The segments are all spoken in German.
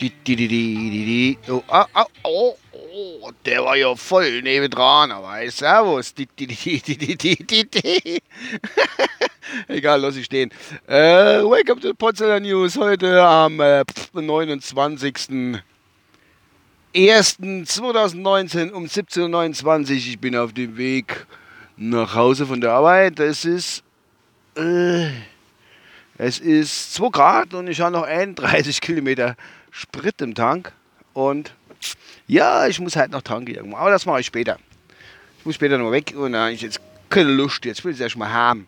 Die, die, die, die, die. Oh, ah, oh, oh, der war ja voll nebendran, aber hey, servus. Die, die, die, die, die, die, die, die. Egal, lass ich stehen. Äh, welcome to Potsdamer News. Heute am äh, 29.01.2019 um 17.29 Uhr. Ich bin auf dem Weg nach Hause von der Arbeit. Es ist... Äh, es ist 2 Grad und ich habe noch 31 Kilometer Sprit im Tank. Und ja, ich muss halt noch tanken irgendwo. Aber das mache ich später. Ich muss später noch weg und dann habe ich jetzt keine Lust. Jetzt will ich es erstmal haben.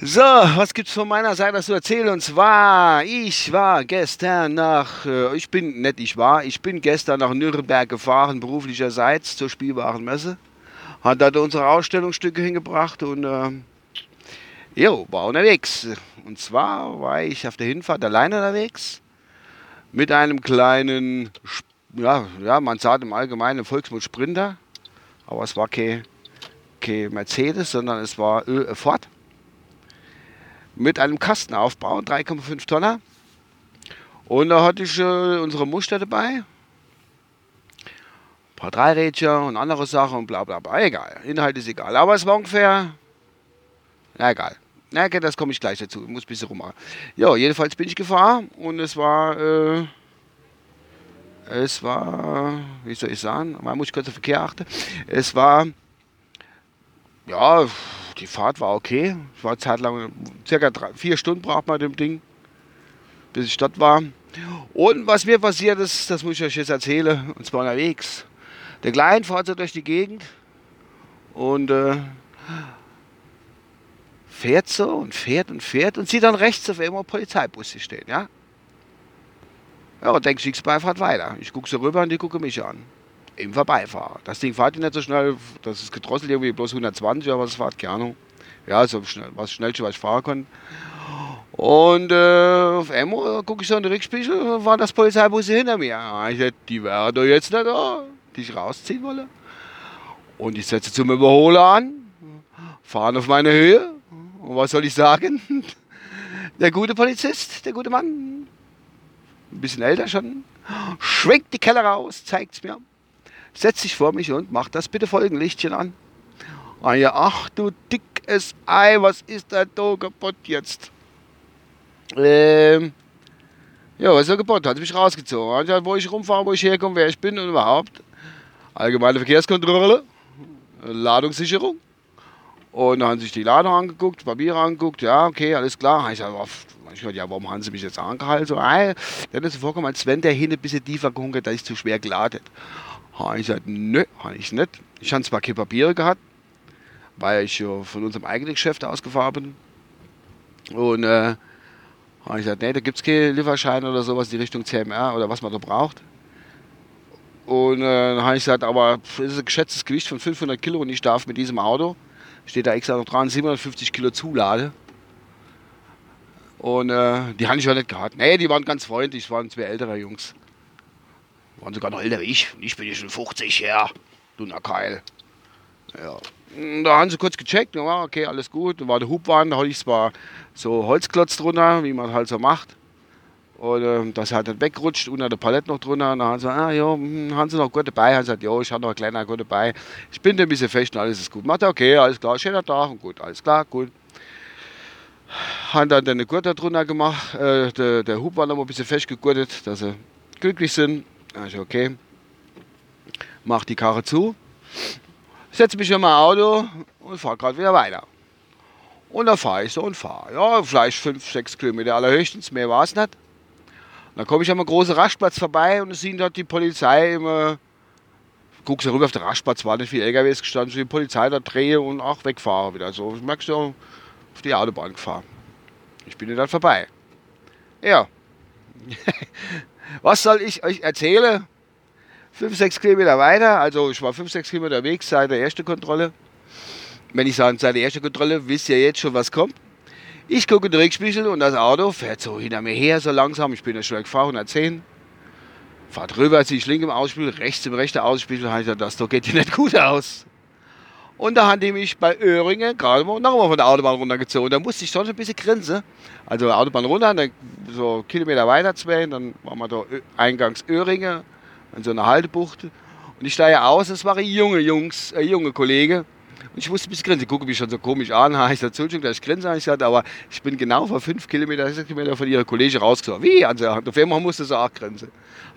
So, was gibt es von meiner Seite zu erzählen? Und zwar, ich war gestern nach, äh, ich bin, nicht ich war, ich bin gestern nach Nürnberg gefahren, beruflicherseits zur Spielwarenmesse. Hat da unsere Ausstellungsstücke hingebracht und äh, jo, war unterwegs. Und zwar war ich auf der Hinfahrt alleine unterwegs mit einem kleinen, ja, ja man sagt im Allgemeinen Volksmund Sprinter, aber es war kein, kein Mercedes, sondern es war äh, Ford. Mit einem Kastenaufbau, 3,5 Tonner. Und da hatte ich äh, unsere Muster dabei. Ein paar Dreirädchen und andere Sachen und bla bla bla. Egal, Inhalt ist egal. Aber es war ungefähr. Na egal. Na, okay, das komme ich gleich dazu. Ich muss ein bisschen rummachen. Ja, jedenfalls bin ich gefahren und es war. Äh, es war. Wie soll ich sagen? Man muss kurz auf den Verkehr achten. Es war. Ja, die Fahrt war okay. Es war zeitlang. Circa drei, vier Stunden braucht man dem Ding, bis ich dort war. Und was mir passiert ist, das muss ich euch jetzt erzählen. Und zwar unterwegs. Der Kleine fährt so durch die Gegend und. Äh, fährt so und fährt und fährt und sieht dann rechts auf einmal Polizeibusse stehen, ja? Ja, und denkt, ich fahrt weiter. Ich gucke so rüber und die gucken mich an. Im Vorbeifahrer. Das Ding fährt nicht so schnell, das ist gedrosselt irgendwie bloß 120, aber das fährt gerne. Ja, so schnell, was schnellste, was ich fahren konnte. Und äh, auf einmal gucke ich so in den Rückspiegel, war das Polizeibusse hinter mir. Ich dachte, die wären doch jetzt nicht da, die ich rausziehen wolle. Und ich setze zum Überholen an, fahren auf meine Höhe und was soll ich sagen? Der gute Polizist, der gute Mann, ein bisschen älter schon, schwenkt die Keller raus, zeigt es mir, setzt sich vor mich und macht das bitte Folgenlichtchen an. Ah ach du dickes Ei, was ist da da kaputt jetzt? Ähm, ja, was ist da kaputt? Hat mich rausgezogen. Hat wo ich rumfahre, wo ich herkomme, wer ich bin und überhaupt. Allgemeine Verkehrskontrolle, Ladungssicherung. Und dann haben sie sich die Ladung angeguckt, Papiere angeguckt, ja, okay, alles klar. Ich sage, ich gesagt, ja, warum haben sie mich jetzt angehalten? So, ey, dann ist es vorgekommen, als wenn der hin ein bisschen tiefer gehunkert, dass ich zu schwer geladen. Habe ich gesagt, nö, habe ich nicht. Ich habe zwar keine Papiere gehabt, weil ich ja von unserem eigenen Geschäft ausgefahren bin. Und äh, habe ich gesagt, nee, da gibt es keine Lieferschein oder sowas in die Richtung CMR oder was man da braucht. Und äh, dann habe ich gesagt, aber es ist ein geschätztes Gewicht von 500 Kilo und ich darf mit diesem Auto steht da extra noch dran, 750 Kilo Zulade. Und äh, die habe ich ja nicht gehabt. Nee, die waren ganz freundlich, das waren zwei ältere Jungs. Die waren sogar noch älter wie ich. Ich bin ja schon 50, ja. Du Keil. Ja. Da haben sie kurz gecheckt, ja, okay, alles gut. Da war der Hubwand, da hatte ich zwar so Holzklotz drunter, wie man halt so macht. Und äh, das hat dann weggerutscht, unter der Palette noch drunter. Und dann haben sie, ah, ja, hm, haben sie noch gut dabei? Haben gesagt, ja, ich habe noch einen kleinen gut dabei. Ich bin da ein bisschen fest und alles ist gut. Macht okay, alles klar, schöner Tag und gut, alles klar, gut. Haben dann den Gurt da drunter gemacht. Äh, der, der Hub war noch ein bisschen festgegurtet, dass sie glücklich sind. Also, okay. Mach die Karre zu. Setze mich in mein Auto und fahre gerade wieder weiter. Und dann fahre ich so und fahre. Ja, vielleicht 5, 6 Kilometer allerhöchstens, mehr war es nicht. Dann komme ich an einem großen Rastplatz vorbei und sehen dort die Polizei immer. Guckst du rüber auf den Rastplatz, war nicht viel LKWs gestanden, so die Polizei da drehe und auch wegfahre wieder. So merkst du auf die Autobahn gefahren. Ich bin dann vorbei. Ja. Was soll ich euch erzählen? 5, 6 Kilometer weiter, also ich war 5, 6 Kilometer weg seit der ersten Kontrolle. Wenn ich sage, seit der ersten Kontrolle, wisst ihr jetzt schon, was kommt. Ich gucke in den Rückspiegel und das Auto fährt so hinter mir her, so langsam. Ich bin ja schon gefahren, 110. Fahrt rüber, ziehe ich links im Ausspiegel, rechts im rechten Ausspiegel. Dachte, das geht hier nicht gut aus. Und da haben die mich bei Öhringen gerade mal nochmal von der Autobahn runtergezogen. Da musste ich schon ein bisschen grinsen. Also Autobahn runter, dann so Kilometer weiter zwei, dann waren wir da eingangs Öhringen, in so einer Haltebucht. Und ich steige aus, es waren junge Jungs, äh, junge Kollegen. Und ich musste ein bisschen grinsen. Die gucken mich schon so komisch an. Ich gesagt, Entschuldigung, dass ich grinse, ich gesagt, aber ich bin genau vor fünf Kilometer, sechs Kilometer von ihrer Kollege rausgezogen. Wie? Also, auf einmal musste sie auch grinsen.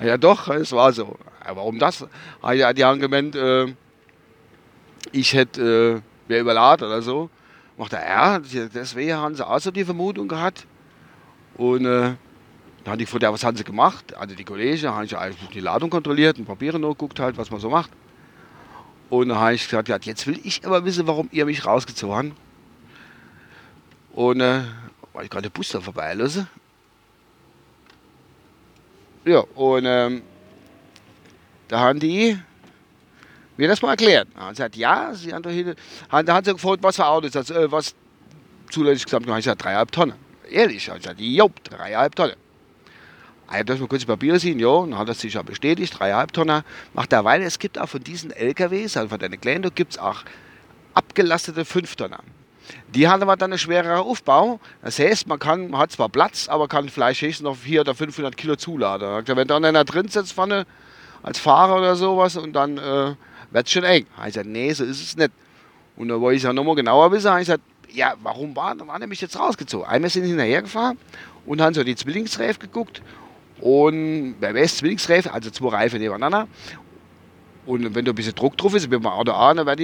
Ja, doch, es war so. Ja, warum das? Die haben gemeint, äh, ich hätte, äh, wäre überladen oder so. Macht er, ja, deswegen haben sie auch so die Vermutung gehabt. Und äh, dann habe ich gefragt, ja, was haben sie gemacht? Also die Kollegen, habe ich die Ladung kontrolliert und Papiere noch geguckt, halt, was man so macht. Und dann habe ich gesagt, ja, jetzt will ich aber wissen, warum ihr mich rausgezogen habt. Und äh, weil ich gerade den Bus da vorbeilasse. Ja, und ähm, da haben die mir das mal erklärt. Er hat gesagt, ja, sie haben doch hier, da hat sie gefragt, was für Autos, das, äh, was zulässig gesagt, habe ich gesagt, dreieinhalb Tonnen. Ehrlich, ich gesagt, jo, dreieinhalb Tonnen. Also, dass wir kurz die Papiere sehen, ja, und hat das sich ja bestätigt, dreieinhalb Tonnen. Macht er weiter, es gibt auch von diesen LKWs, also von deinen Kleinen, gibt es auch abgelastete 5 Tonnen. Die haben aber dann einen schwereren Aufbau. Das heißt, man, kann, man hat zwar Platz, aber kann vielleicht höchstens noch 400 oder 500 Kilo zuladen. Wenn da einer drin sitzt vorne als Fahrer oder sowas und dann äh, wird es schon eng. Ich gesagt, nee, so ist es nicht. Und da wollte ich ja nochmal genauer wissen. Ich gesagt, ja, warum war, war nämlich jetzt rausgezogen? Einmal sind hinterher gefahren und haben so die Zwillingsreifen geguckt. Und wer weiß, Zwillingsreifen, also zwei Reifen nebeneinander. Und wenn da ein bisschen Druck drauf ist, beim Auto A, dann geht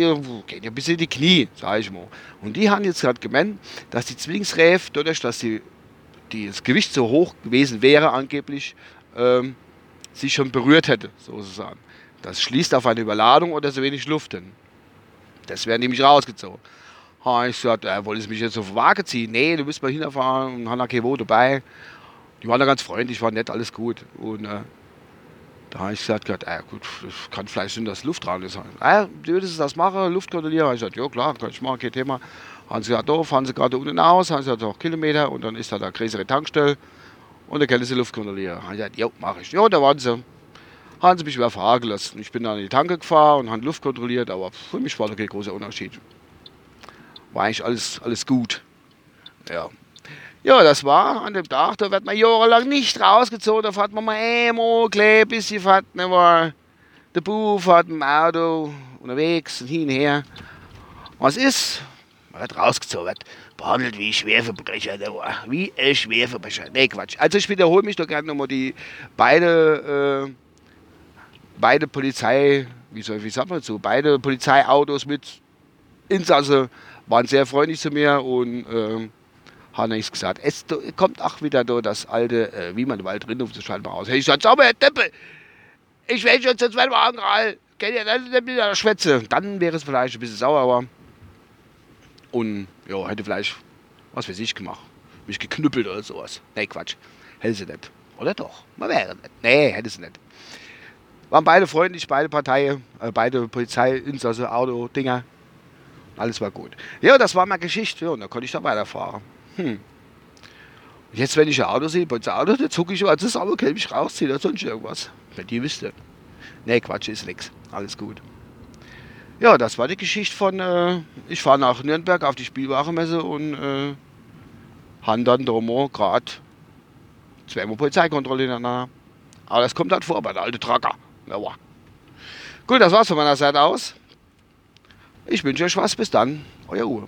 ja ein bisschen in die Knie, sage ich mal. Und die haben jetzt gerade gemeint, dass die Zwillingsreifen, dadurch, dass die, die, das Gewicht so hoch gewesen wäre, angeblich, ähm, sich schon berührt hätte, sozusagen. Das schließt auf eine Überladung oder so wenig Luft hin. Das wäre nämlich rausgezogen. Ha, ich gesagt, äh, wollen Sie mich jetzt auf die Waage ziehen? Nee, du bist mal hinfahren und haben kein dabei. Die waren da ganz freundlich, war nett, alles gut. Und äh, da habe ich gesagt, äh, gut, das kann vielleicht Sinn, dass Luftraum sein. Äh, würdest du das machen, Luft kontrollieren? Ich gesagt, ja klar, kann ich machen, kein Thema. Haben sie gesagt, da fahren sie gerade unten aus, haben sie gesagt, auch Kilometer und dann ist da der größere Tankstelle und da können sie Luft kontrollieren. Habe ich gesagt, ja, mache ich. Ja, da waren sie haben sie mich überfahren gelassen. Ich bin dann in die Tanke gefahren und habe Luft kontrolliert, aber für mich war da kein großer Unterschied. War eigentlich alles, alles gut. Ja. Ja, das war an dem Tag, da wird man jahrelang nicht rausgezogen, da fährt man mal einmal klein, bis sie fährt, ne, war der Bub fährt dem Auto unterwegs und hin und her. Was ist? Man wird rausgezogen, wird behandelt wie ein Schwerverbrecher, wie ein Schwerverbrecher. Nee, Quatsch. Also ich wiederhole mich doch gerne nochmal die beide äh, beide Polizei, wie soll wie sagt man so, beide Polizeiautos mit Insasse waren sehr freundlich zu mir und äh, haben nichts gesagt. Es kommt auch wieder da das alte, äh, wie man im Wald drin zu schalten raus. Hey, ich sag, aber Herr Deppe, ich will schon zum zweiten Mal angehalten. Kennt ihr dann mit der Schwätze? Dann wäre es vielleicht ein bisschen sauer, und ja, hätte vielleicht was weiß ich gemacht. Mich geknüppelt oder sowas. Nee, Quatsch. Hätte sie nicht. Oder doch? Man wäre nicht. Nee, hätte sie nicht. Waren beide freundlich, beide Parteien, äh, beide Polizeiinsasse, Auto, Dinger. Alles war gut. Ja, das war meine Geschichte. Ja, und da konnte ich da weiterfahren. Hm. Jetzt, wenn ich ein Auto sehe, bei Auto, dann zucke ich mal das Auto, kann ich mich rausziehen oder sonst irgendwas. Wenn die wüsste. Nee, Quatsch, ist nix. Alles gut. Ja, das war die Geschichte von, äh, ich fahre nach Nürnberg auf die Spielwarenmesse und äh, habe dann da gerade zweimal Polizeikontrolle hintereinander. Aber das kommt halt vor bei der alten Tracker. Aua. Gut, das war's von meiner Seite aus. Ich wünsche euch was. Bis dann. Euer Uwe.